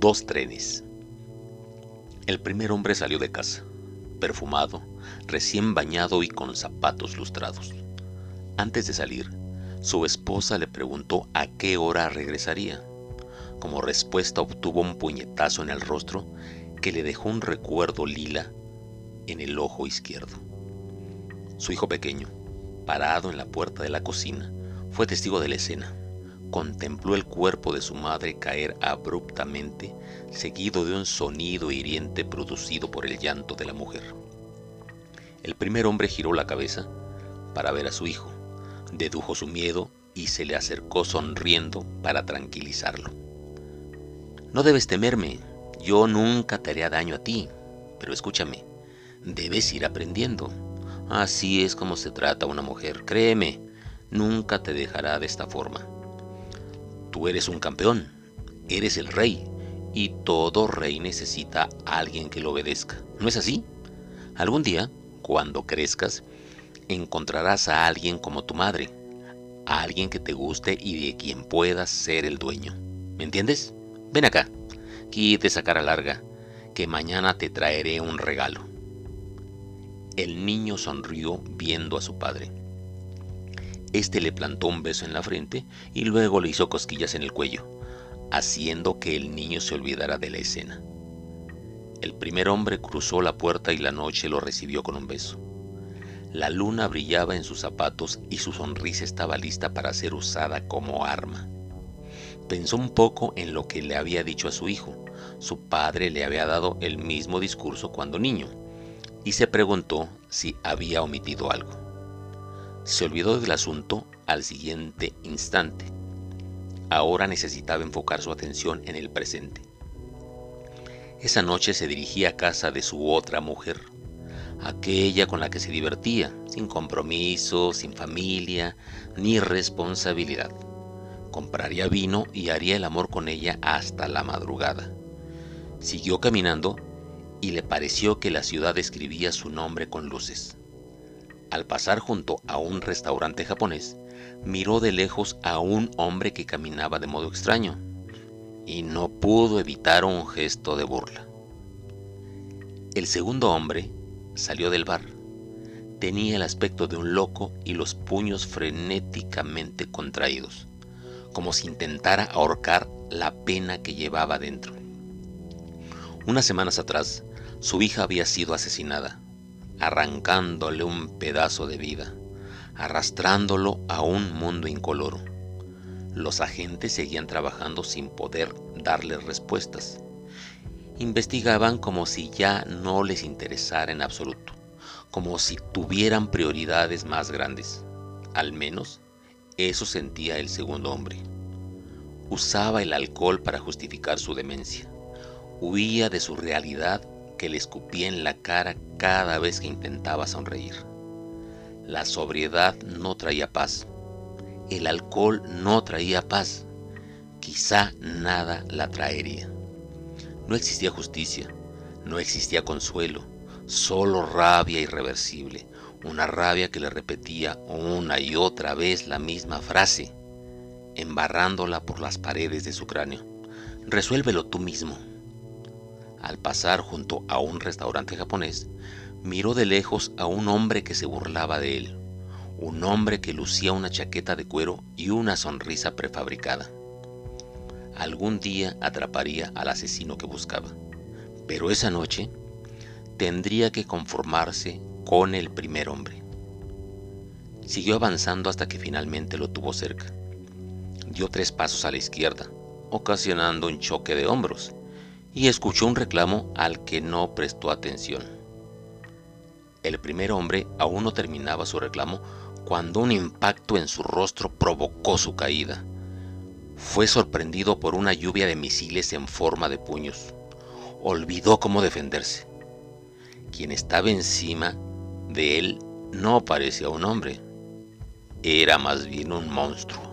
Dos trenes. El primer hombre salió de casa, perfumado, recién bañado y con zapatos lustrados. Antes de salir, su esposa le preguntó a qué hora regresaría. Como respuesta obtuvo un puñetazo en el rostro que le dejó un recuerdo lila en el ojo izquierdo. Su hijo pequeño, parado en la puerta de la cocina, fue testigo de la escena. Contempló el cuerpo de su madre caer abruptamente, seguido de un sonido hiriente producido por el llanto de la mujer. El primer hombre giró la cabeza para ver a su hijo, dedujo su miedo y se le acercó sonriendo para tranquilizarlo. No debes temerme, yo nunca te haré daño a ti, pero escúchame, debes ir aprendiendo. Así es como se trata una mujer, créeme, nunca te dejará de esta forma. Tú eres un campeón, eres el rey, y todo rey necesita a alguien que lo obedezca. ¿No es así? Algún día, cuando crezcas, encontrarás a alguien como tu madre, a alguien que te guste y de quien puedas ser el dueño. ¿Me entiendes? Ven acá, quite esa cara larga, que mañana te traeré un regalo. El niño sonrió viendo a su padre. Este le plantó un beso en la frente y luego le hizo cosquillas en el cuello, haciendo que el niño se olvidara de la escena. El primer hombre cruzó la puerta y la noche lo recibió con un beso. La luna brillaba en sus zapatos y su sonrisa estaba lista para ser usada como arma. Pensó un poco en lo que le había dicho a su hijo. Su padre le había dado el mismo discurso cuando niño y se preguntó si había omitido algo. Se olvidó del asunto al siguiente instante. Ahora necesitaba enfocar su atención en el presente. Esa noche se dirigía a casa de su otra mujer, aquella con la que se divertía, sin compromiso, sin familia, ni responsabilidad. Compraría vino y haría el amor con ella hasta la madrugada. Siguió caminando y le pareció que la ciudad escribía su nombre con luces. Al pasar junto a un restaurante japonés, miró de lejos a un hombre que caminaba de modo extraño y no pudo evitar un gesto de burla. El segundo hombre Salió del bar. Tenía el aspecto de un loco y los puños frenéticamente contraídos, como si intentara ahorcar la pena que llevaba dentro. Unas semanas atrás, su hija había sido asesinada, arrancándole un pedazo de vida, arrastrándolo a un mundo incoloro. Los agentes seguían trabajando sin poder darle respuestas investigaban como si ya no les interesara en absoluto, como si tuvieran prioridades más grandes. Al menos eso sentía el segundo hombre. Usaba el alcohol para justificar su demencia. Huía de su realidad que le escupía en la cara cada vez que intentaba sonreír. La sobriedad no traía paz. El alcohol no traía paz. Quizá nada la traería. No existía justicia, no existía consuelo, solo rabia irreversible, una rabia que le repetía una y otra vez la misma frase, embarrándola por las paredes de su cráneo. Resuélvelo tú mismo. Al pasar junto a un restaurante japonés, miró de lejos a un hombre que se burlaba de él, un hombre que lucía una chaqueta de cuero y una sonrisa prefabricada algún día atraparía al asesino que buscaba. Pero esa noche tendría que conformarse con el primer hombre. Siguió avanzando hasta que finalmente lo tuvo cerca. Dio tres pasos a la izquierda, ocasionando un choque de hombros, y escuchó un reclamo al que no prestó atención. El primer hombre aún no terminaba su reclamo cuando un impacto en su rostro provocó su caída fue sorprendido por una lluvia de misiles en forma de puños. Olvidó cómo defenderse. Quien estaba encima de él no parecía un hombre, era más bien un monstruo.